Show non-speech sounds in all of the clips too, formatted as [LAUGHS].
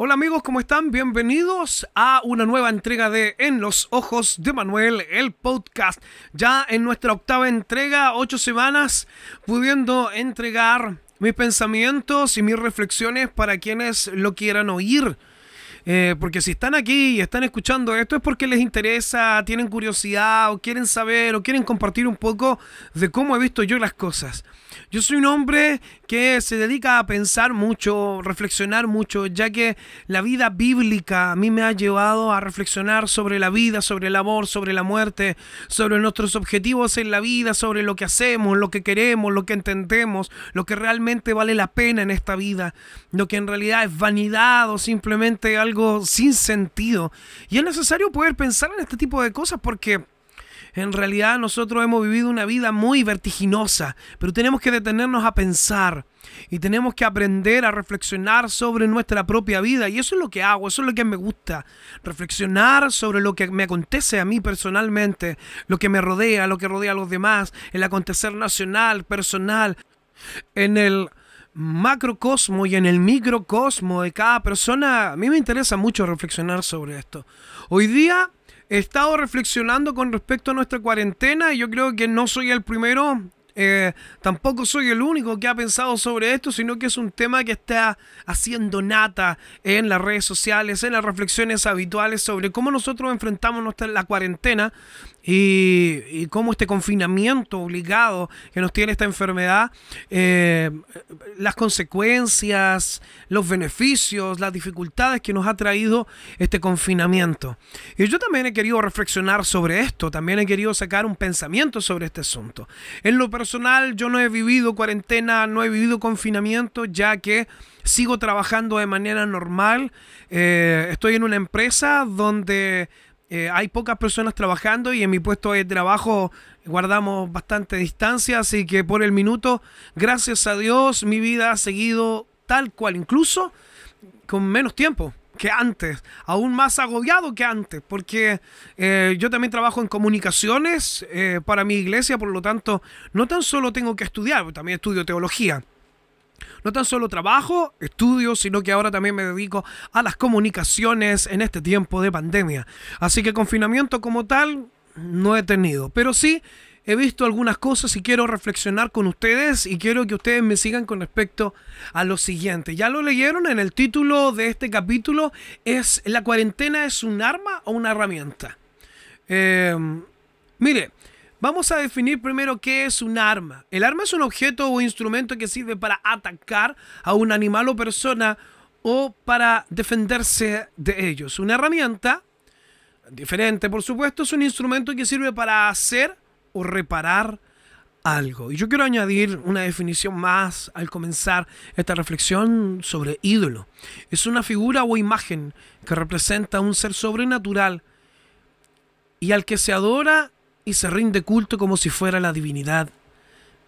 Hola amigos, ¿cómo están? Bienvenidos a una nueva entrega de En los Ojos de Manuel, el podcast. Ya en nuestra octava entrega, ocho semanas, pudiendo entregar mis pensamientos y mis reflexiones para quienes lo quieran oír. Eh, porque si están aquí y están escuchando esto es porque les interesa, tienen curiosidad o quieren saber o quieren compartir un poco de cómo he visto yo las cosas. Yo soy un hombre que se dedica a pensar mucho, reflexionar mucho, ya que la vida bíblica a mí me ha llevado a reflexionar sobre la vida, sobre el amor, sobre la muerte, sobre nuestros objetivos en la vida, sobre lo que hacemos, lo que queremos, lo que entendemos, lo que realmente vale la pena en esta vida, lo que en realidad es vanidad o simplemente algo sin sentido. Y es necesario poder pensar en este tipo de cosas porque en realidad nosotros hemos vivido una vida muy vertiginosa, pero tenemos que detenernos a pensar y tenemos que aprender a reflexionar sobre nuestra propia vida. Y eso es lo que hago, eso es lo que me gusta. Reflexionar sobre lo que me acontece a mí personalmente, lo que me rodea, lo que rodea a los demás, el acontecer nacional, personal, en el macrocosmo y en el microcosmo de cada persona. A mí me interesa mucho reflexionar sobre esto. Hoy día he estado reflexionando con respecto a nuestra cuarentena y yo creo que no soy el primero, eh, tampoco soy el único que ha pensado sobre esto, sino que es un tema que está haciendo nata en las redes sociales, en las reflexiones habituales sobre cómo nosotros enfrentamos nuestra, la cuarentena y, cómo este confinamiento obligado que nos tiene esta enfermedad, eh, las consecuencias, los beneficios, las dificultades que nos ha traído este confinamiento. Y yo también he querido reflexionar sobre esto, también he querido sacar un pensamiento sobre este asunto. En lo personal, yo no he vivido cuarentena, no he vivido confinamiento, ya que sigo trabajando de manera normal. Eh, estoy en una empresa donde eh, hay pocas personas trabajando y en mi puesto de trabajo guardamos bastante distancia, así que por el minuto, gracias a Dios, mi vida ha seguido tal cual, incluso con menos tiempo que antes, aún más agobiado que antes, porque eh, yo también trabajo en comunicaciones eh, para mi iglesia, por lo tanto, no tan solo tengo que estudiar, también estudio teología no tan solo trabajo, estudio, sino que ahora también me dedico a las comunicaciones en este tiempo de pandemia. Así que confinamiento como tal no he tenido, pero sí he visto algunas cosas y quiero reflexionar con ustedes y quiero que ustedes me sigan con respecto a lo siguiente. Ya lo leyeron en el título de este capítulo, es ¿la cuarentena es un arma o una herramienta? Eh, mire, Vamos a definir primero qué es un arma. El arma es un objeto o instrumento que sirve para atacar a un animal o persona o para defenderse de ellos. Una herramienta, diferente por supuesto, es un instrumento que sirve para hacer o reparar algo. Y yo quiero añadir una definición más al comenzar esta reflexión sobre ídolo. Es una figura o imagen que representa un ser sobrenatural y al que se adora y se rinde culto como si fuera la divinidad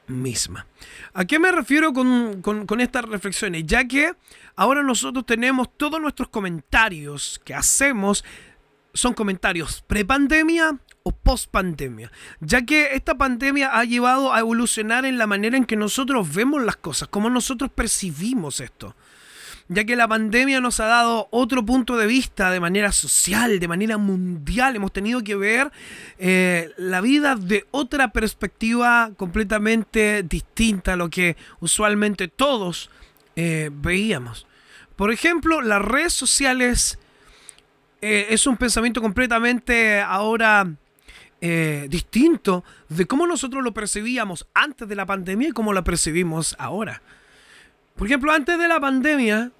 misma. ¿A qué me refiero con, estas reflexiones? Ya que ahora nosotros tenemos todos nuestros comentarios que hacemos son comentarios pre-pandemia o post-pandemia, ya que esta pandemia ha llevado a evolucionar en la manera en que nosotros vemos las cosas, cómo nosotros percibimos esto ya que la pandemia nos ha dado otro punto de vista de manera social, de manera mundial. Hemos tenido que ver eh, la vida de otra perspectiva completamente distinta a lo que usualmente todos eh, veíamos. Por ejemplo, las redes sociales eh, es un pensamiento completamente ahora distinto de cómo nosotros lo percibíamos antes de la pandemia y cómo lo percibimos ahora. Por ejemplo, antes de la pandemia,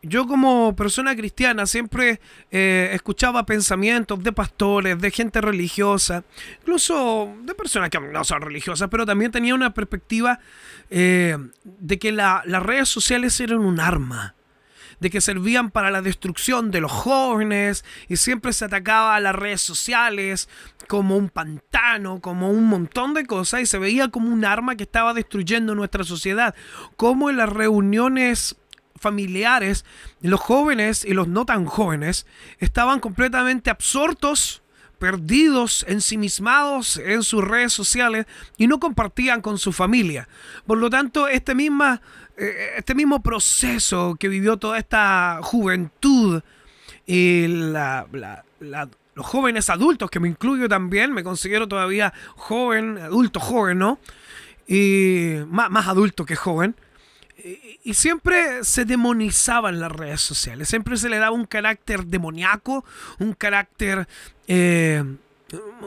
yo como persona cristiana siempre eh, escuchaba pensamientos de pastores, de gente religiosa, incluso de personas que no son religiosas, pero también tenía una perspectiva eh, de que las redes sociales eran un arma de que servían para la destrucción de los jóvenes y siempre se atacaba a las redes sociales como un pantano, como un montón de cosas y se veía como un arma que estaba destruyendo nuestra sociedad. Como en las reuniones familiares, los jóvenes y los no tan jóvenes estaban completamente absortos perdidos, ensimismados en sus redes sociales y no compartían con su familia. Por lo tanto, este misma eh, este mismo proceso que vivió toda esta juventud y los jóvenes adultos, que me incluyo también, me considero todavía joven, adulto joven, ¿no? Y más, más adulto que joven. Y, siempre se demonizaban las redes sociales, siempre se le daba un carácter demoníaco, un carácter... Eh,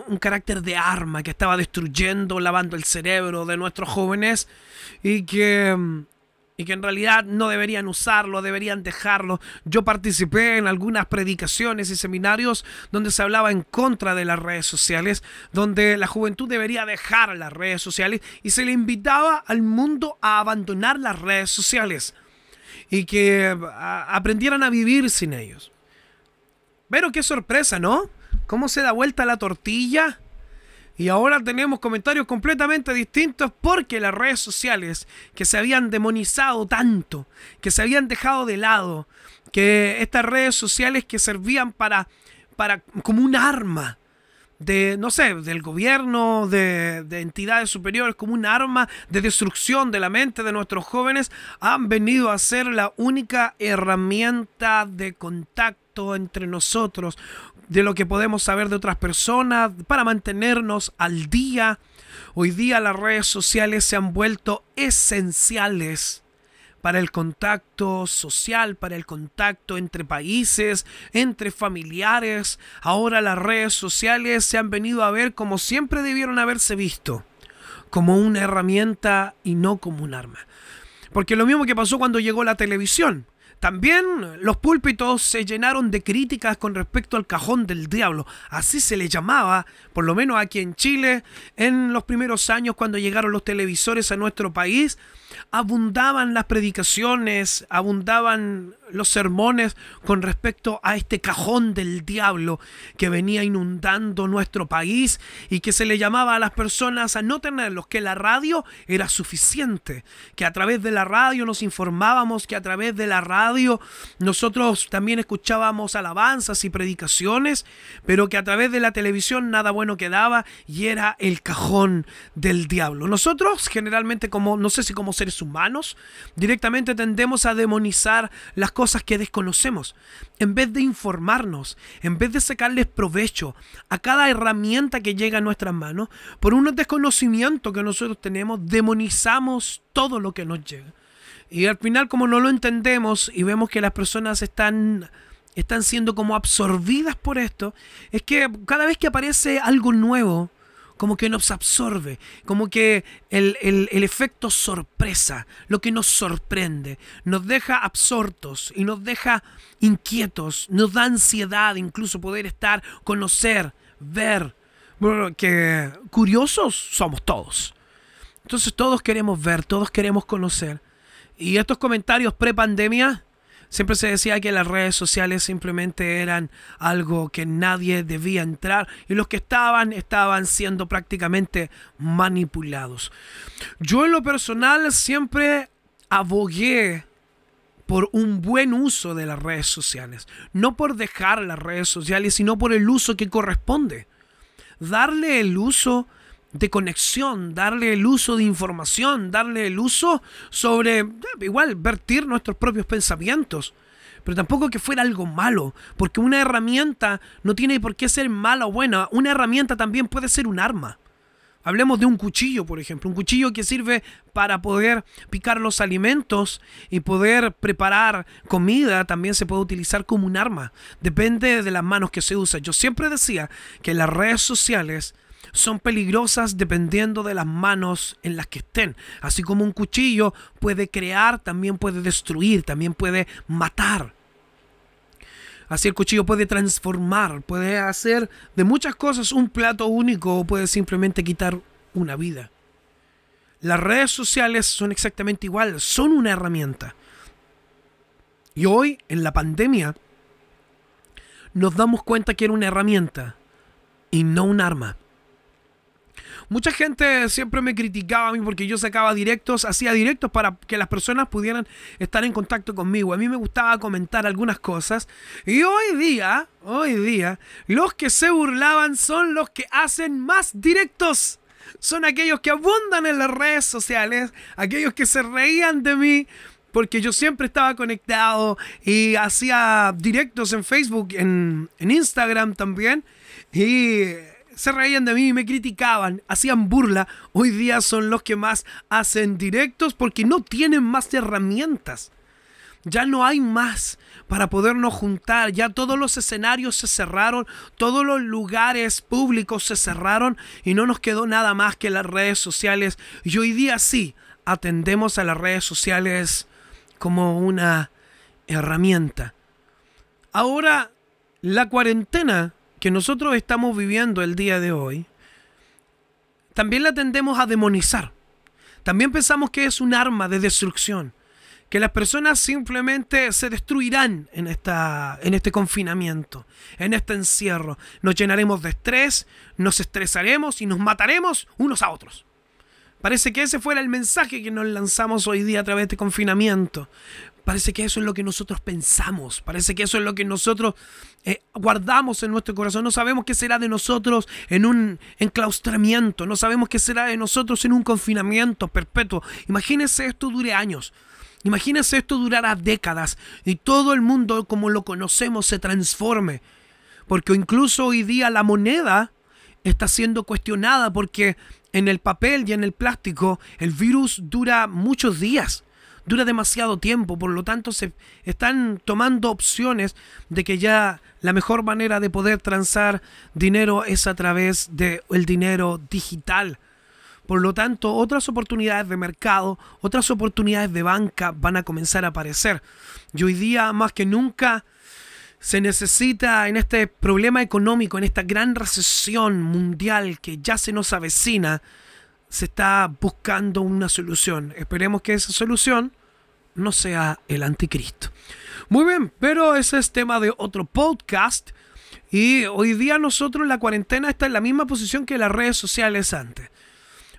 un carácter de arma que estaba destruyendo, lavando el cerebro de nuestros jóvenes y que y que en realidad no deberían usarlo, deberían dejarlo. Yo participé en algunas predicaciones y seminarios donde se hablaba en contra de las redes sociales, donde la juventud debería dejar las redes sociales y se le invitaba al mundo a abandonar las redes sociales y que aprendieran a vivir sin ellos. Pero qué sorpresa, ¿no? ¿Cómo se da vuelta la tortilla? Y ahora tenemos comentarios completamente distintos porque las redes sociales que se habían demonizado tanto, que se habían dejado de lado, que estas redes sociales que servían para, para como un arma de, no sé, del gobierno, de, de, entidades superiores, como un arma de destrucción de la mente de nuestros jóvenes, han venido a ser la única herramienta de contacto entre nosotros, de lo que podemos saber de otras personas, para mantenernos al día. Hoy día las redes sociales se han vuelto esenciales para el contacto social, para el contacto entre países, entre familiares. Ahora las redes sociales se han venido a ver como siempre debieron haberse visto, como una herramienta y no como un arma. Porque lo mismo que pasó cuando llegó la televisión. También los púlpitos se llenaron de críticas con respecto al cajón del diablo. Así se le llamaba, por lo menos aquí en Chile, en los primeros años cuando llegaron los televisores a nuestro país abundaban las predicaciones, abundaban los sermones con respecto a este cajón del diablo que venía inundando nuestro país y que se le llamaba a las personas a no tenerlos, que la radio era suficiente, que a través de la radio nos informábamos, que a través de la radio nosotros también escuchábamos alabanzas y predicaciones, pero que a través de la televisión nada bueno quedaba y era el cajón del diablo. Nosotros generalmente como, no sé si como seres humanos, directamente tendemos a demonizar las cosas que desconocemos. En vez de informarnos, en vez de sacarles provecho a cada herramienta que llega a nuestras manos, por un desconocimiento que nosotros tenemos, demonizamos todo lo que nos llega. Y al final, como no lo entendemos y vemos que las personas están están siendo como absorbidas por esto, es que cada vez que aparece algo nuevo, como que nos absorbe, como que el, efecto sorpresa, lo que nos sorprende, nos deja absortos y nos deja inquietos, nos da ansiedad incluso poder estar, conocer, ver, que curiosos somos todos. Entonces todos queremos ver, todos queremos conocer. Y estos comentarios pre-pandemia Siempre se decía que las redes sociales simplemente eran algo que nadie debía entrar y los que estaban estaban siendo prácticamente manipulados. Yo en lo personal siempre abogué por un buen uso de las redes sociales, no por dejar las redes sociales, sino por el uso que corresponde. Darle el uso de conexión, darle el uso de información, darle el uso sobre, igual, vertir nuestros propios pensamientos. Pero tampoco que fuera algo malo, porque una herramienta no tiene por qué ser mala o buena, una herramienta también puede ser un arma. Hablemos de un cuchillo, por ejemplo, un cuchillo que sirve para poder picar los alimentos y poder preparar comida, también se puede utilizar como un arma. Depende de las manos que se usa. Yo siempre decía que las redes sociales son peligrosas dependiendo de las manos en las que estén. Así como un cuchillo puede crear, también puede destruir, también puede matar. Así el cuchillo puede transformar, puede hacer de muchas cosas un plato único o puede simplemente quitar una vida. Las redes sociales son exactamente igual, son una herramienta. Y hoy, en la pandemia, nos damos cuenta que era una herramienta y no un arma. Mucha gente siempre me criticaba a mí porque yo sacaba directos, hacía directos para que las personas pudieran estar en contacto conmigo. A mí me gustaba comentar algunas cosas. Y hoy día, hoy día, los que se burlaban son los que hacen más directos. Son aquellos que abundan en las redes sociales, aquellos que se reían de mí porque yo siempre estaba conectado y hacía directos en Facebook, en, en Instagram también. Y se reían de mí me criticaban, hacían burla, hoy día son los que más hacen directos porque no tienen más herramientas. Ya no hay más para podernos juntar, ya todos los escenarios se cerraron, todos los lugares públicos se cerraron y no nos quedó nada más que las redes sociales. Y hoy día sí, atendemos a las redes sociales como una herramienta. Ahora, la cuarentena que nosotros estamos viviendo el día de hoy, también la tendemos a demonizar. También pensamos que es un arma de destrucción, que las personas simplemente se destruirán en, esta, en este confinamiento, en este encierro. Nos llenaremos de estrés, nos estresaremos y nos mataremos unos a otros. Parece que ese fuera el mensaje que nos lanzamos hoy día a través de este confinamiento. Parece que eso es lo que nosotros pensamos, parece que eso es lo que nosotros eh, guardamos en nuestro corazón. No sabemos qué será de nosotros en un enclaustramiento, no sabemos qué será de nosotros en un confinamiento perpetuo. Imagínense esto dure años. Imagínense esto durará décadas y todo el mundo como lo conocemos se transforme. Porque incluso hoy día la moneda está siendo cuestionada porque en el papel y en el plástico el virus dura muchos días dura demasiado tiempo, por lo tanto se están tomando opciones de que ya la mejor manera de poder transar dinero es a través del el dinero digital. Por lo tanto, otras oportunidades de mercado, otras oportunidades de banca van a comenzar a aparecer. Y hoy día, más que nunca, se necesita en este problema económico, en esta gran recesión mundial que ya se nos avecina, se está buscando una solución. Esperemos que esa solución no sea el anticristo. Muy bien, pero ese es tema de otro podcast. Y hoy día nosotros la cuarentena está en la misma posición que las redes sociales antes.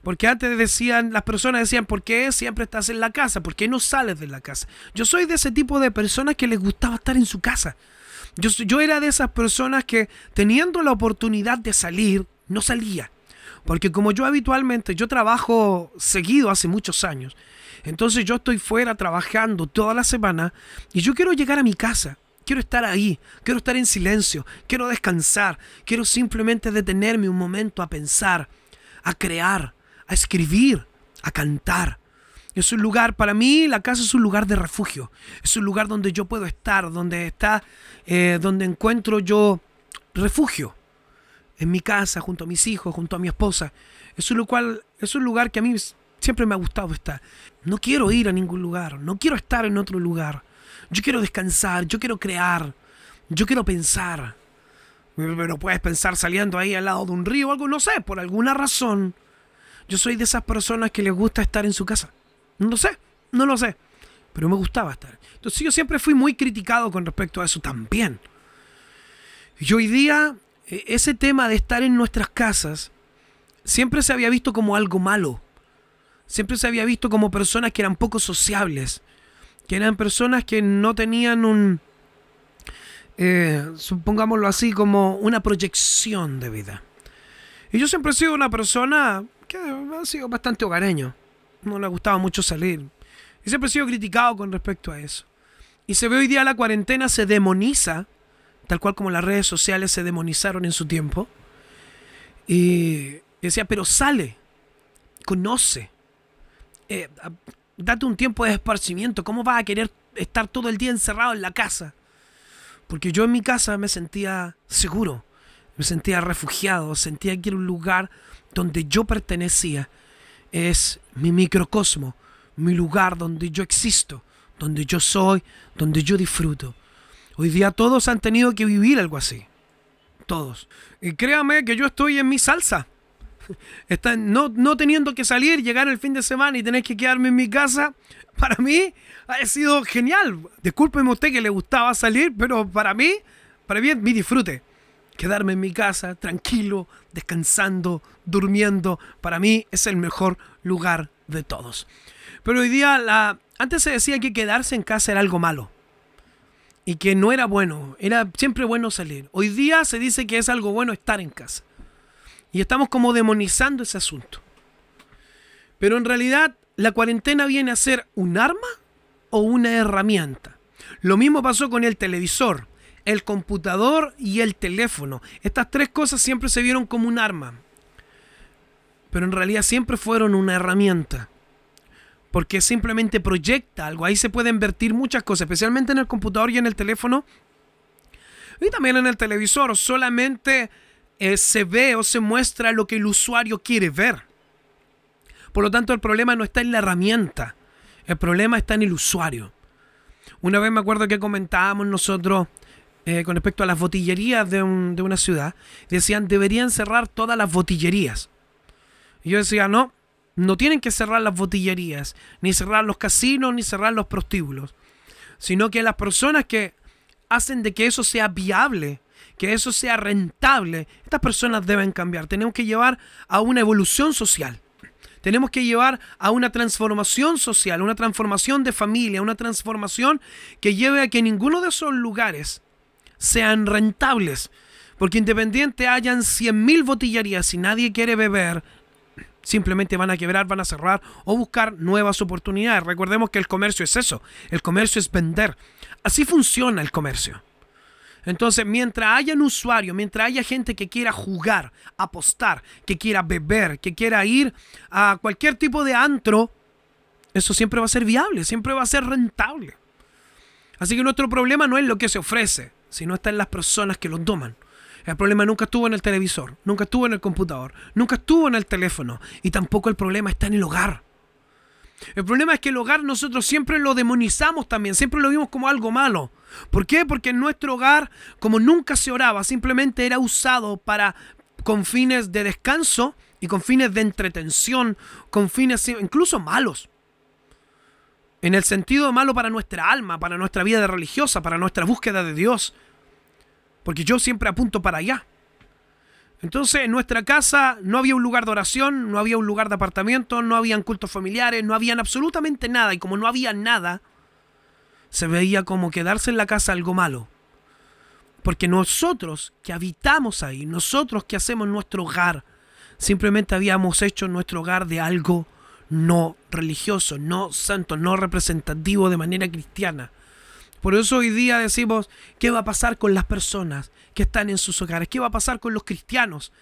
Porque antes decían, las personas decían, ¿por qué siempre estás en la casa? ¿Por qué no sales de la casa? Yo soy de ese tipo de personas que les gustaba estar en su casa. Yo, yo era de esas personas que teniendo la oportunidad de salir, no salía. Porque como yo habitualmente, yo trabajo seguido hace muchos años. Entonces yo estoy fuera trabajando toda la semana y yo quiero llegar a mi casa. Quiero estar ahí, quiero estar en silencio, quiero descansar, quiero simplemente detenerme un momento a pensar, a crear, a escribir, a cantar. Es un lugar, para mí la casa es un lugar de refugio, es un lugar donde yo puedo estar, donde está, eh, donde encuentro yo refugio. En mi casa, junto a mis hijos, junto a mi esposa. Es un, lugar, es un lugar que a mí siempre me ha gustado estar. No quiero ir a ningún lugar, no quiero estar en otro lugar. Yo quiero descansar, yo quiero crear, yo quiero pensar. Pero puedes pensar saliendo ahí al lado de un río o algo, no sé, por alguna razón. Yo soy de esas personas que les gusta estar en su casa. No sé, no lo sé. Pero me gustaba estar. Entonces yo siempre fui muy criticado con respecto a eso también. Y hoy día, e, ese tema de estar en nuestras casas siempre se había visto como algo malo siempre se había visto como personas que eran poco sociables, que eran personas que no tenían un, eh, supongámoslo así, como una proyección de vida. Y yo siempre he sido una persona que ha sido bastante hogareño, no le gustaba mucho salir. Y siempre he sido criticado con respecto a eso. Y se ve hoy día la cuarentena se demoniza, tal cual como las redes sociales se demonizaron en su tiempo. Y decía, pero sale, conoce, eh, date un tiempo de esparcimiento. ¿Cómo vas a querer estar todo el día encerrado en la casa? Porque yo en mi casa me sentía seguro. Me sentía refugiado, sentía que era un lugar donde yo pertenecía. Es mi microcosmo, mi lugar donde yo existo, donde yo soy, donde yo disfruto. Hoy día todos han tenido que vivir algo así. Todos. Y créame que yo estoy en mi salsa. [LAUGHS] no, no teniendo que salir, llegar el fin de semana y tener que quedarme en mi casa, para mí ha sido genial. Discúlpeme usted que le gustaba salir, pero para mí, para mí es mi disfrute. Quedarme en mi casa, tranquilo, descansando, durmiendo, para mí es el mejor lugar de todos. Pero hoy día, la, antes se decía que quedarse en casa era algo malo y que no era bueno, era siempre bueno salir. Hoy día se dice que es algo bueno estar en casa. Y estamos como demonizando ese asunto. Pero en realidad la cuarentena viene a ser un arma o una herramienta. Lo mismo pasó con el televisor, el computador y el teléfono. Estas tres cosas siempre se vieron como un arma. Pero en realidad siempre fueron una herramienta. Porque simplemente proyecta algo. Ahí se pueden vertir muchas cosas, especialmente en el computador y en el teléfono. Y también en el televisor. Solamente eh, se ve o se muestra lo que el usuario quiere ver. Por lo tanto, el problema no está en la herramienta, el problema está en el usuario. Una vez me acuerdo que comentábamos nosotros eh, con respecto a las botillerías de, una ciudad, decían deberían cerrar todas las botillerías. Y yo decía, no, no tienen que cerrar las botillerías, ni cerrar los casinos, ni cerrar los prostíbulos, sino que las personas que hacen de que eso sea viable, que eso sea rentable, estas personas deben cambiar. Tenemos que llevar a una evolución social. Tenemos que llevar a una transformación social, una transformación de familia, una transformación que lleve a que ninguno de esos lugares sean rentables. Porque independiente hayan 100.000 botillerías y nadie quiere beber, simplemente van a quebrar, van a cerrar o buscar nuevas oportunidades. Recordemos que el comercio es eso, el comercio es vender. Así funciona el comercio. Entonces, mientras haya un usuario, mientras haya gente que quiera jugar, apostar, que quiera beber, que quiera ir a cualquier tipo de antro, eso siempre va a ser viable, siempre va a ser rentable. Así que nuestro problema no es lo que se ofrece, sino está en las personas que lo toman. El problema nunca estuvo en el televisor, nunca estuvo en el computador, nunca estuvo en el teléfono y tampoco el problema está en el hogar. El problema es que el hogar nosotros siempre lo demonizamos también, siempre lo vimos como algo malo. ¿Por qué? Porque en nuestro hogar, como nunca se oraba, simplemente era usado para con fines de descanso y con fines de entretención, con fines incluso malos. En el sentido malo para nuestra alma, para nuestra vida religiosa, para nuestra búsqueda de Dios. Porque yo siempre apunto para allá. Entonces en nuestra casa no había un lugar de oración, no había un lugar de apartamento, no habían cultos familiares, no habían absolutamente nada. Y como no había nada, se veía como quedarse en la casa algo malo. Porque nosotros que habitamos ahí, nosotros que hacemos nuestro hogar, simplemente habíamos hecho nuestro hogar de algo no religioso, no santo, no representativo de manera cristiana. Por eso hoy día decimos, ¿qué va a pasar con las personas que están en sus hogares? ¿Qué va a pasar con los cristianos?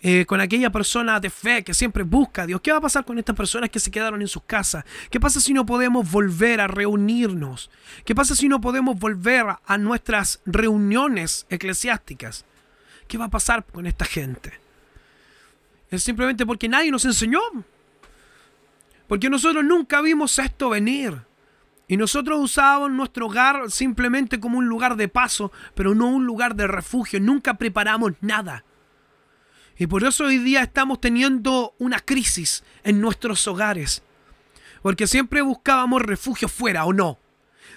Eh, con aquella persona de fe que siempre busca a Dios. ¿Qué va a pasar con estas personas que se quedaron en sus casas? ¿Qué pasa si no podemos volver a reunirnos? ¿Qué pasa si no podemos volver a nuestras reuniones eclesiásticas? ¿Qué va a pasar con esta gente? Es simplemente porque nadie nos enseñó. Porque nosotros nunca vimos esto venir. Y nosotros usábamos nuestro hogar simplemente como un lugar de paso, pero no un lugar de refugio. Nunca preparamos nada. Y por eso hoy día estamos teniendo una crisis en nuestros hogares. Porque siempre buscábamos refugio fuera o no.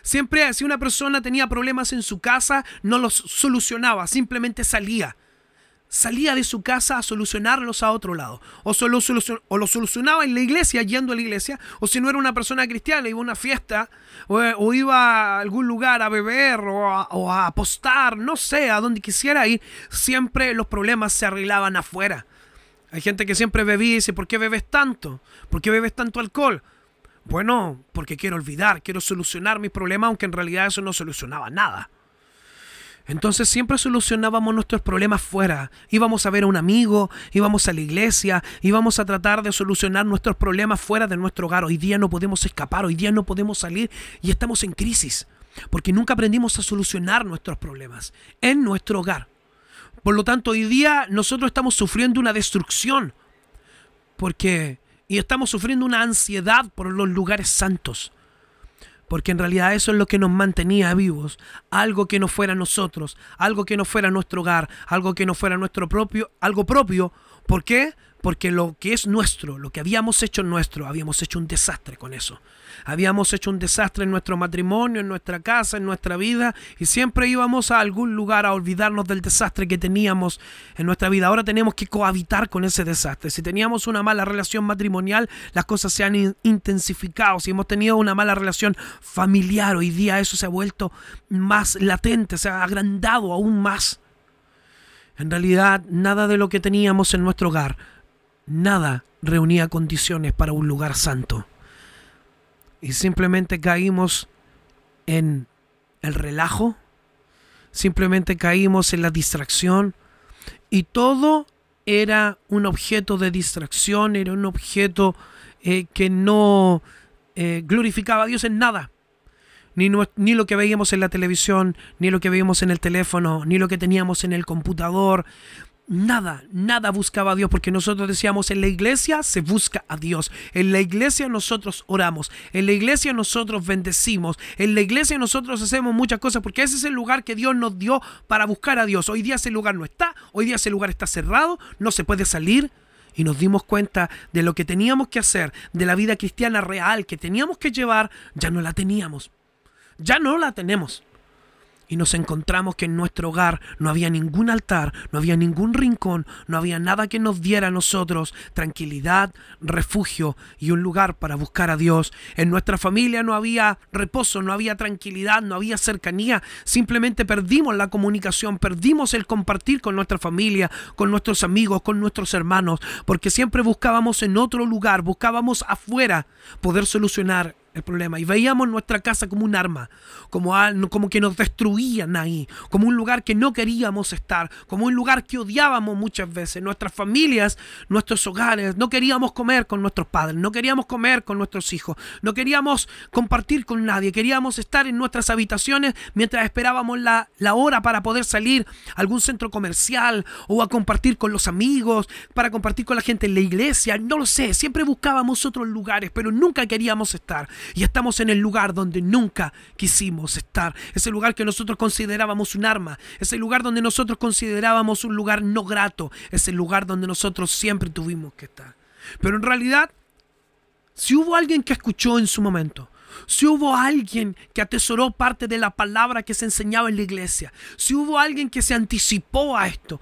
Siempre si una persona tenía problemas en su casa, no los solucionaba, simplemente salía salía de su casa a solucionarlos a otro lado. O, o lo solucionaba en la iglesia, yendo a la iglesia, o si no era una persona cristiana, iba a una fiesta, o, iba a algún lugar a beber, o a, apostar, no sé, a donde quisiera ir, siempre los problemas se arreglaban afuera. Hay gente que siempre bebía y dice, ¿por qué bebes tanto? ¿Por qué bebes tanto alcohol? Bueno, porque quiero olvidar, quiero solucionar mis problemas, aunque en realidad eso no solucionaba nada. Entonces siempre solucionábamos nuestros problemas fuera. Íbamos a ver a un amigo, íbamos a la iglesia, íbamos a tratar de solucionar nuestros problemas fuera de nuestro hogar. Hoy día no podemos escapar, hoy día no podemos salir y estamos en crisis. Porque nunca aprendimos a solucionar nuestros problemas en nuestro hogar. Por lo tanto, hoy día nosotros estamos sufriendo una destrucción. Porque y estamos sufriendo una ansiedad por los lugares santos. Porque en realidad eso es lo que nos mantenía vivos. Algo que no fuera nosotros, algo que no fuera nuestro hogar, algo que no fuera nuestro propio, algo propio. ¿Por qué? Porque lo que es nuestro, lo que habíamos hecho nuestro, habíamos hecho un desastre con eso. Habíamos hecho un desastre en nuestro matrimonio, en nuestra casa, en nuestra vida, y siempre íbamos a algún lugar a olvidarnos del desastre que teníamos en nuestra vida. Ahora tenemos que cohabitar con ese desastre. Si teníamos una mala relación matrimonial, las cosas se han intensificado. Si hemos tenido una mala relación familiar, hoy día eso se ha vuelto más latente, se ha agrandado aún más. En realidad, nada de lo que teníamos en nuestro hogar nada reunía condiciones para un lugar santo. Y simplemente caímos en el relajo, simplemente caímos en la distracción y todo era un objeto de distracción, era un objeto eh, que no eh, glorificaba a Dios en nada. Ni, ni, lo que veíamos en la televisión, ni lo que veíamos en el teléfono, ni lo que teníamos en el computador, nada, nada buscaba a Dios, porque nosotros decíamos, en la iglesia se busca a Dios, en la iglesia nosotros oramos, en la iglesia nosotros bendecimos, en la iglesia nosotros hacemos muchas cosas, porque ese es el lugar que Dios nos dio para buscar a Dios. Hoy día ese lugar no está, hoy día ese lugar está cerrado, no se puede salir. Y nos dimos cuenta de lo que teníamos que hacer, de la vida cristiana real que teníamos que llevar, ya no la teníamos. Ya no la tenemos y nos encontramos que en nuestro hogar no había ningún altar, no había ningún rincón, no había nada que nos diera a nosotros tranquilidad, refugio y un lugar para buscar a Dios. En nuestra familia no había reposo, no había tranquilidad, no había cercanía. Simplemente perdimos la comunicación, perdimos el compartir con nuestra familia, con nuestros amigos, con nuestros hermanos, porque siempre buscábamos en otro lugar, buscábamos afuera poder solucionar el problema. Y veíamos nuestra casa como un arma, como, como que nos destruían ahí, como un lugar que no queríamos estar, como un lugar que odiábamos muchas veces. Nuestras familias, nuestros hogares, no queríamos comer con nuestros padres, no queríamos comer con nuestros hijos, no queríamos compartir con nadie, queríamos estar en nuestras habitaciones mientras esperábamos la, la hora para poder salir a algún centro comercial o a compartir con los amigos, para compartir con la gente en la iglesia, no lo sé, siempre buscábamos otros lugares, pero nunca queríamos estar. Y estamos en el lugar donde nunca quisimos estar. Ese lugar que nosotros considerábamos un arma. Ese lugar donde nosotros considerábamos un lugar no grato. Ese lugar donde nosotros siempre tuvimos que estar. Pero en realidad, si hubo alguien que escuchó en su momento, si hubo alguien que atesoró parte de la palabra que se enseñaba en la iglesia, si hubo alguien que se anticipó a esto,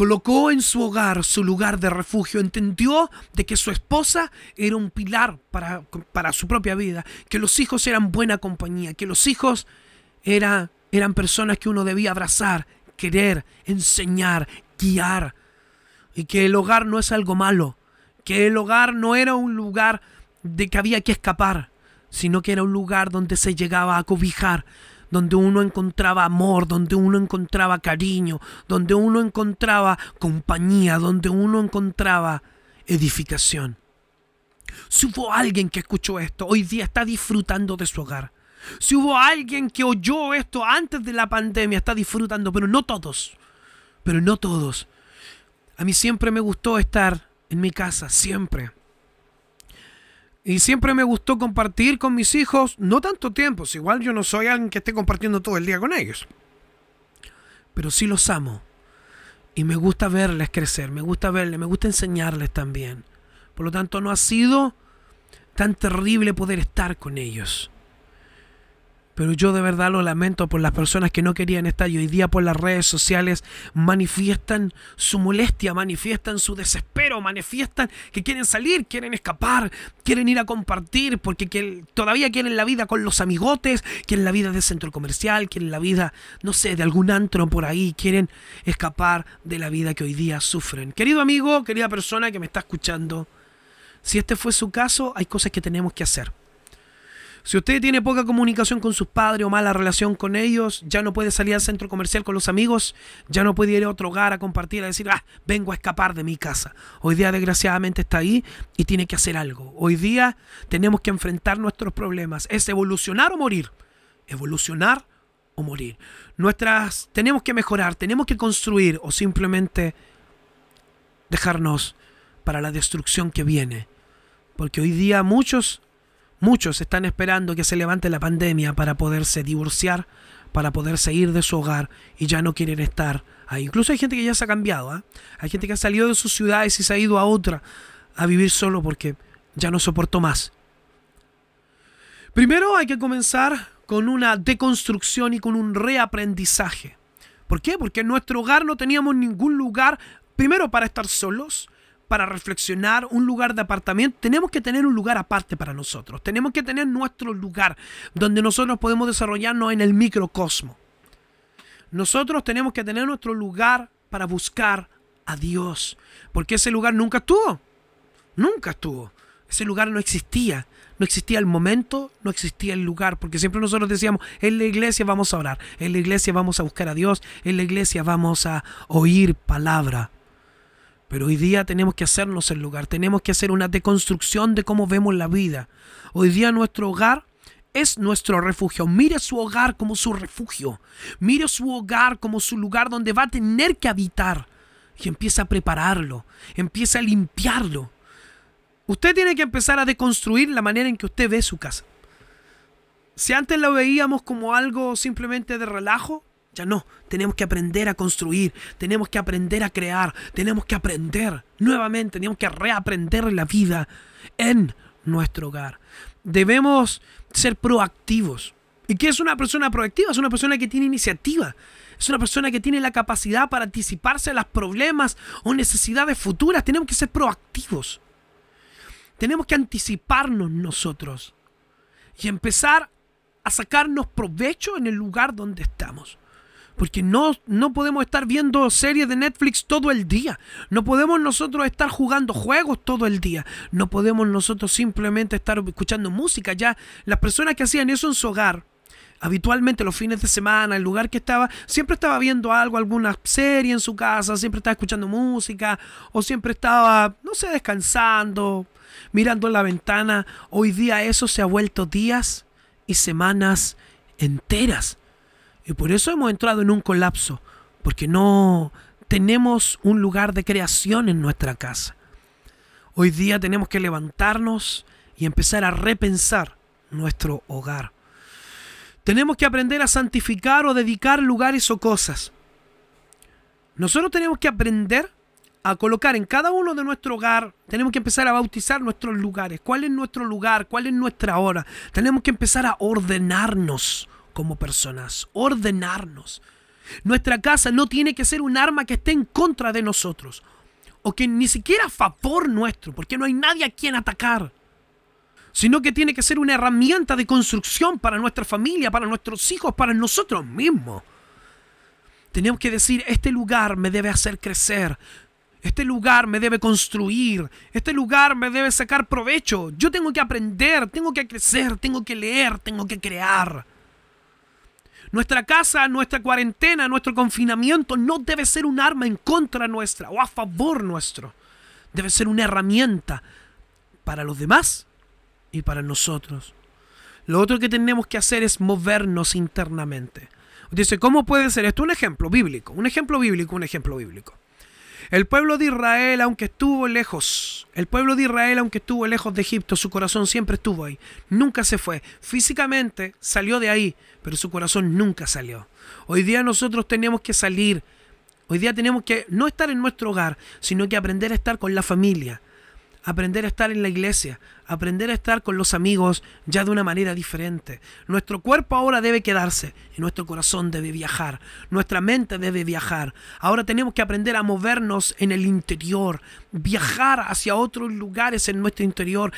colocó en su hogar su lugar de refugio, entendió de que su esposa era un pilar para, para su propia vida, que los hijos eran buena compañía, que los hijos era, eran personas que uno debía abrazar, querer, enseñar, guiar, y que el hogar no es algo malo, que el hogar no era un lugar de que había que escapar, sino que era un lugar donde se llegaba a cobijar, donde uno encontraba amor, donde uno encontraba cariño, donde uno encontraba compañía, donde uno encontraba edificación. Si hubo alguien que escuchó esto, hoy día está disfrutando de su hogar. Si hubo alguien que oyó esto antes de la pandemia, está disfrutando, pero no todos. Pero no todos. A mí siempre me gustó estar en mi casa, siempre. Y siempre me gustó compartir con mis hijos, no tanto tiempo, igual yo no soy alguien que esté compartiendo todo el día con ellos. Pero sí los amo. Y me gusta verles crecer, me gusta verles, me gusta enseñarles también. Por lo tanto, no ha sido tan terrible poder estar con ellos. Pero yo de verdad lo lamento por las personas que no querían estar y hoy día por las redes sociales manifiestan su molestia, manifiestan su desespero, manifiestan que quieren salir, quieren escapar, quieren ir a compartir porque todavía quieren la vida con los amigotes, quieren la vida de centro comercial, quieren la vida, no sé, de algún antro por ahí, quieren escapar de la vida que hoy día sufren. Querido amigo, querida persona que me está escuchando, si este fue su caso, hay cosas que tenemos que hacer. Si usted tiene poca comunicación con sus padres o mala relación con ellos, ya no puede salir al centro comercial con los amigos, ya no puede ir a otro hogar a compartir, a decir, ah, vengo a escapar de mi casa. Hoy día desgraciadamente está ahí y tiene que hacer algo. Hoy día tenemos que enfrentar nuestros problemas. Es evolucionar o morir. Evolucionar o morir. Nuestras tenemos que mejorar, tenemos que construir o simplemente dejarnos para la destrucción que viene. Porque hoy día muchos muchos están esperando que se levante la pandemia para poderse divorciar, para poderse ir de su hogar y ya no quieren estar ahí. Incluso hay gente que ya se ha cambiado, ¿ah? hay gente que ha salido de sus ciudades y se ha ido a otra a vivir solo porque ya no soportó más. Primero hay que comenzar con una deconstrucción y con un reaprendizaje. ¿Por qué? Porque en nuestro hogar no teníamos ningún lugar, primero para estar solos, para reflexionar, un lugar de apartamento. Tenemos que tener un lugar aparte para nosotros. Tenemos que tener nuestro lugar donde nosotros podemos desarrollarnos en el microcosmo. Nosotros tenemos que tener nuestro lugar para buscar a Dios. Porque ese lugar nunca estuvo. Nunca estuvo. Ese lugar no existía. No existía el momento, no existía el lugar, porque siempre nosotros decíamos, en la iglesia vamos a orar, en la iglesia vamos a buscar a Dios, en la iglesia vamos a oír palabra. Pero hoy día tenemos que hacernos el lugar, tenemos que hacer una deconstrucción de cómo vemos la vida. Hoy día nuestro hogar es nuestro refugio. Mire su hogar como su refugio. Mire su hogar como su lugar donde va a tener que habitar. Y empieza a prepararlo, empieza a limpiarlo. Usted tiene que empezar a deconstruir la manera en que usted ve su casa. Si antes lo veíamos como algo simplemente de relajo, ya no. Tenemos que aprender a construir, tenemos que aprender a crear, tenemos que aprender nuevamente, tenemos que reaprender la vida en nuestro hogar. Debemos ser proactivos. ¿Y qué es una persona proactiva? Es una persona que tiene iniciativa. Es una persona que tiene la capacidad para anticiparse a los problemas o necesidades futuras. Tenemos que ser proactivos. Tenemos que anticiparnos nosotros y empezar a sacarnos provecho en el lugar donde estamos. Porque no, no podemos estar viendo series de Netflix todo el día. No podemos nosotros estar jugando juegos todo el día. No podemos nosotros simplemente estar escuchando música. Ya las personas que hacían eso en su hogar, habitualmente los fines de semana, el lugar que estaba, siempre estaba viendo algo, alguna serie en su casa, siempre estaba escuchando música o siempre estaba, no sé, descansando, mirando la ventana. Hoy día eso se ha vuelto días y semanas enteras. Y por eso hemos entrado en un colapso, porque no tenemos un lugar de creación en nuestra casa. Hoy día tenemos que levantarnos y empezar a repensar nuestro hogar. Tenemos que aprender a santificar o dedicar lugares o cosas. Nosotros tenemos que aprender a colocar en cada uno de nuestro hogar, tenemos que empezar a bautizar nuestros lugares. ¿Cuál es nuestro lugar? ¿Cuál es nuestra hora? Tenemos que empezar a ordenarnos como personas, ordenarnos. Nuestra casa no tiene que ser un arma que esté en contra de nosotros o que ni siquiera a favor nuestro, porque no hay nadie a quien atacar, sino que tiene que ser una herramienta de construcción para nuestra familia, para nuestros hijos, para nosotros mismos. Tenemos que decir, este lugar me debe hacer crecer, este lugar me debe construir. Este lugar me debe sacar provecho. Yo tengo que aprender, tengo que crecer, tengo que leer, tengo que crear. Nuestra casa, nuestra cuarentena, nuestro confinamiento no debe ser un arma en contra nuestra o a favor nuestro. Debe ser una herramienta para los demás y para nosotros. Lo otro que tenemos que hacer es movernos internamente. Dice, ¿cómo puede ser esto? Un ejemplo bíblico, un ejemplo bíblico, un ejemplo bíblico. El pueblo de Israel, aunque estuvo lejos, el pueblo de Israel, aunque estuvo lejos de Egipto, su corazón siempre estuvo ahí. Nunca se fue. Físicamente salió de ahí, pero su corazón nunca salió. Hoy día nosotros tenemos que salir. Hoy día tenemos que no estar en nuestro hogar, sino que aprender a estar con la familia, aprender a estar en la iglesia, aprender a estar con los amigos ya de una manera diferente. Nuestro cuerpo ahora debe quedarse y nuestro corazón debe viajar, nuestra mente debe viajar. Ahora tenemos que aprender a movernos en el interior, viajar hacia otros lugares en nuestro interior,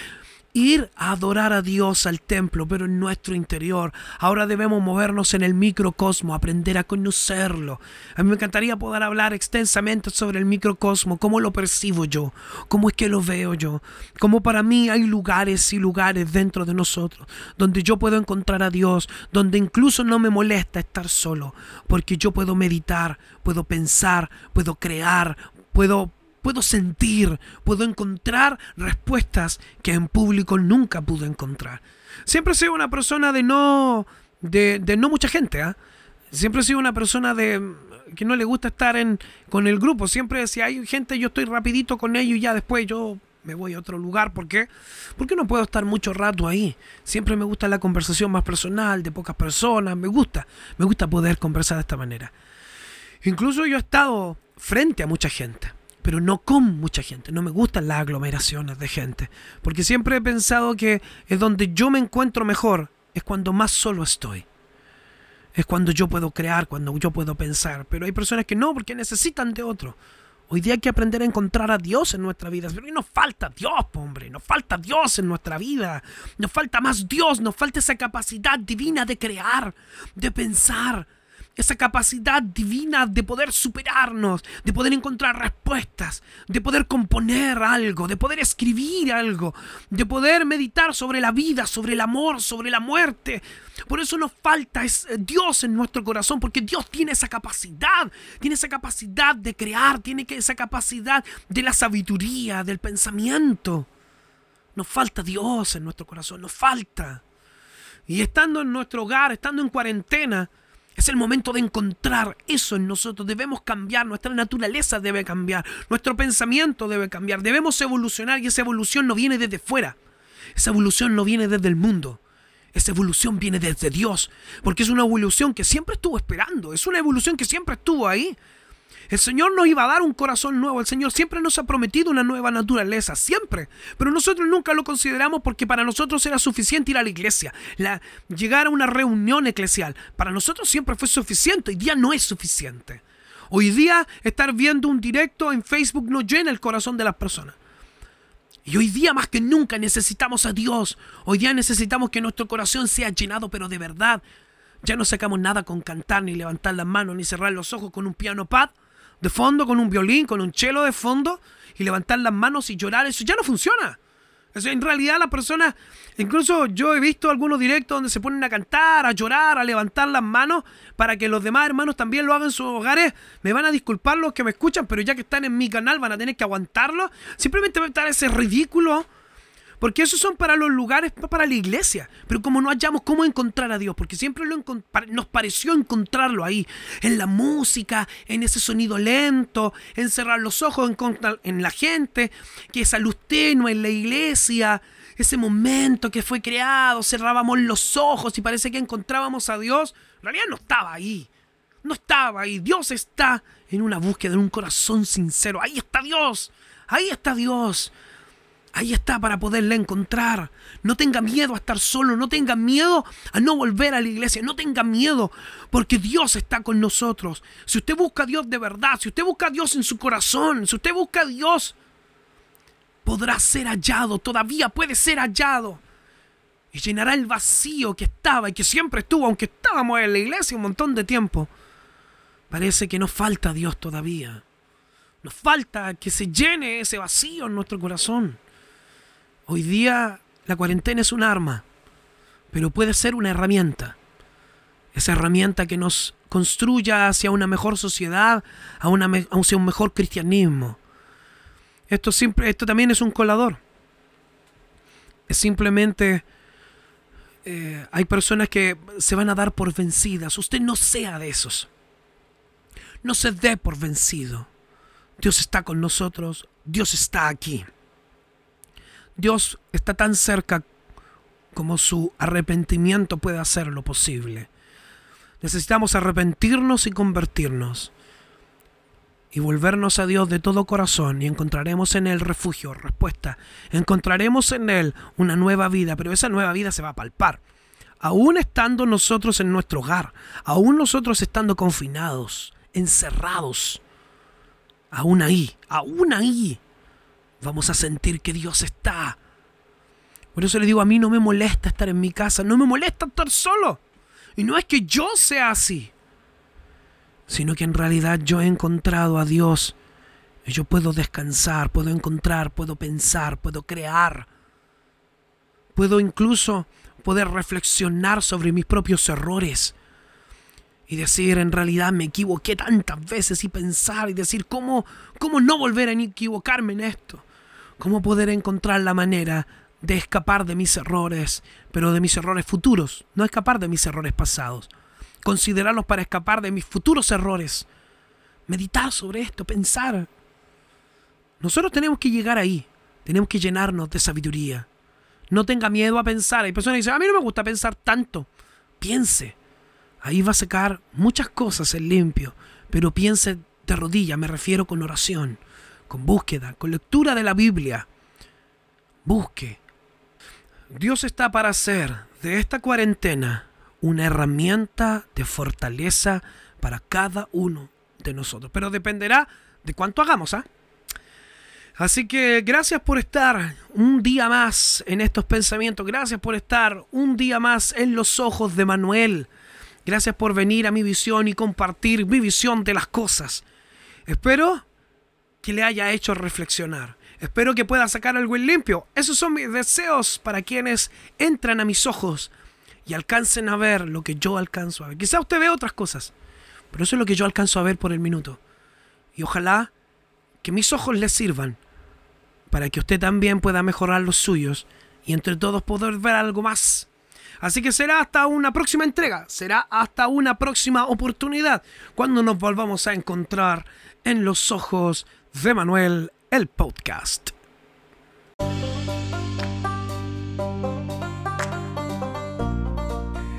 ir a adorar a Dios al templo, pero en nuestro interior. Ahora debemos movernos en el microcosmo, aprender a conocerlo. A mí me encantaría poder hablar extensamente sobre el microcosmo, cómo lo percibo yo, cómo es que lo veo yo, cómo para mí hay lugares y lugares dentro de nosotros donde yo puedo encontrar a Dios, donde incluso no me molesta estar solo, porque yo puedo meditar, puedo pensar, puedo crear, puedo puedo sentir, puedo encontrar respuestas que en público nunca pude encontrar. Siempre soy una persona de no, de, no mucha gente. ¿ah? Siempre he sido una persona de que no le gusta estar en, con el grupo. Siempre si hay gente, yo estoy rapidito con ellos y ya después yo me voy a otro lugar. ¿Por qué? Porque no puedo estar mucho rato ahí. Siempre me gusta la conversación más personal, de pocas personas. Me gusta, me gusta poder conversar de esta manera. Incluso yo he estado frente a mucha gente, pero no con mucha gente. No me gustan las aglomeraciones de gente, porque siempre he pensado que es donde yo me encuentro mejor, es cuando más solo estoy. Es cuando yo puedo crear, cuando yo puedo pensar. Pero hay personas que no, porque necesitan de otro. Hoy día hay que aprender a encontrar a Dios en nuestra vida. Pero nos falta Dios, hombre. Nos falta Dios en nuestra vida. Nos falta más Dios. Nos falta esa capacidad divina de crear, de pensar, esa capacidad divina de poder superarnos, de poder encontrar respuestas, de poder componer algo, de poder escribir algo, de poder meditar sobre la vida, sobre el amor, sobre la muerte. Por eso nos falta es eh, Dios en nuestro corazón, porque Dios tiene esa capacidad, tiene esa capacidad de crear, tiene esa capacidad de la sabiduría, del pensamiento. Nos falta Dios en nuestro corazón, nos falta. Y estando en nuestro hogar, estando en cuarentena, es el momento de encontrar eso en nosotros. Debemos cambiar, nuestra naturaleza debe cambiar, nuestro pensamiento debe cambiar, debemos evolucionar y esa evolución no viene desde fuera. Esa evolución no viene desde el mundo. Esa evolución viene desde Dios, porque es una evolución que siempre estuvo esperando, es una evolución que siempre estuvo ahí. El Señor nos iba a dar un corazón nuevo. El Señor siempre nos ha prometido una nueva naturaleza, siempre. Pero nosotros nunca lo consideramos porque para nosotros era suficiente ir a la iglesia, la, llegar a una reunión eclesial. Para nosotros siempre fue suficiente. Hoy día no es suficiente. Hoy día estar viendo un directo en Facebook no llena el corazón de las personas. Y hoy día más que nunca necesitamos a Dios. Hoy día necesitamos que nuestro corazón sea llenado, pero de verdad. Ya no sacamos nada con cantar, ni levantar las manos, ni cerrar los ojos con un piano pad de fondo con un violín, con un cello de fondo y levantar las manos y llorar, eso ya no funciona. Eso, en realidad las personas, incluso yo he visto algunos directos donde se ponen a cantar, a llorar, a levantar las manos para que los demás hermanos también lo hagan en sus hogares. Me van a disculpar los que me escuchan, pero ya que están en mi canal van a tener que aguantarlo. Simplemente va a estar ese ridículo porque esos son para los lugares, para la iglesia. Pero como no hallamos cómo encontrar a Dios, porque siempre nos pareció encontrarlo ahí, en la música, en ese sonido lento, en cerrar los ojos en, en la gente, que esa luz tenue en la iglesia, ese momento que fue creado, cerrábamos los ojos y parece que encontrábamos a Dios. En realidad no estaba ahí. No estaba ahí. Dios está en una búsqueda, en un corazón sincero. Ahí está Dios. Ahí está Dios. Ahí está para poderle encontrar. No tenga miedo a estar solo, no tenga miedo a no volver a la iglesia, no tenga miedo porque Dios está con nosotros. Si usted busca a Dios de verdad, si usted busca a Dios en su corazón, si usted busca a Dios, podrá ser hallado, todavía puede ser hallado. Y llenará el vacío que estaba y que siempre estuvo, aunque estábamos en la iglesia un montón de tiempo. Parece que nos falta Dios todavía. Nos falta que se llene ese vacío en nuestro corazón. Hoy día la cuarentena es un arma, pero puede ser una herramienta. Esa herramienta que nos construya hacia una mejor sociedad, a hacia un mejor cristianismo. Esto, esto también es un colador. Es simplemente... Eh, hay personas que se van a dar por vencidas. Usted no sea de esos. No se dé por vencido. Dios está con nosotros. Dios está aquí. Dios está tan cerca como su arrepentimiento puede hacerlo posible. Necesitamos arrepentirnos y convertirnos y volvernos a Dios de todo corazón y encontraremos en Él refugio, respuesta. Encontraremos en Él una nueva vida, pero esa nueva vida se va a palpar. Aún estando nosotros en nuestro hogar, aún nosotros estando confinados, encerrados, aún ahí, aún ahí, vamos a sentir que Dios está. Por eso le digo, a mí no me molesta estar en mi casa, no me molesta estar solo. Y no es que yo sea así, sino que en realidad yo he encontrado a Dios. Y yo puedo descansar, puedo encontrar, puedo pensar, puedo crear. Puedo incluso poder reflexionar sobre mis propios errores y decir, en realidad me equivoqué tantas veces y pensar y decir, ¿cómo, cómo no volver a equivocarme en esto? ¿Cómo poder encontrar la manera de escapar de mis errores, pero de mis errores futuros, no escapar de mis errores pasados? considerarlos para escapar de mis futuros errores. Meditar sobre esto, pensar. Nosotros tenemos que llegar ahí, tenemos que llenarnos de sabiduría. No tenga miedo a pensar. Hay personas que dicen, a mí no me gusta pensar tanto. Piense. Ahí va a sacar muchas cosas en limpio, pero piense de rodillas, me refiero con oración, con búsqueda, con lectura de la Biblia. Busque. Dios está para hacer de esta cuarentena una herramienta de fortaleza para cada uno de nosotros. Pero dependerá de cuánto hagamos, ¿ah? Así que gracias por estar un día más en estos pensamientos. Gracias por estar un día más en los ojos de Manuel. Gracias por venir a mi visión y compartir mi visión de las cosas. Espero que le haya hecho reflexionar. Espero que pueda sacar algo en limpio. Esos son mis deseos para quienes entran a mis ojos y alcancen a ver lo que yo alcanzo a ver. Quizá usted ve otras cosas, pero eso es lo que yo alcanzo a ver por el minuto. Y ojalá que mis ojos le sirvan para que usted también pueda mejorar los suyos y entre todos poder ver algo más. Así que será hasta una próxima entrega, será hasta una próxima oportunidad cuando nos volvamos a encontrar en los ojos de Manuel, el podcast.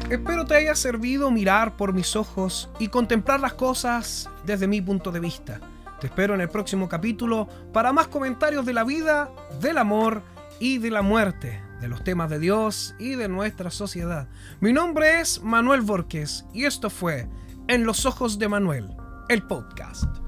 Espero te haya servido mirar por mis ojos y contemplar las cosas desde mi punto de vista. Te espero en el próximo capítulo para más comentarios de la vida, del amor y de la muerte, de los temas de Dios y de nuestra sociedad. Mi nombre es Manuel Borges y esto fue En los ojos de Manuel, el podcast.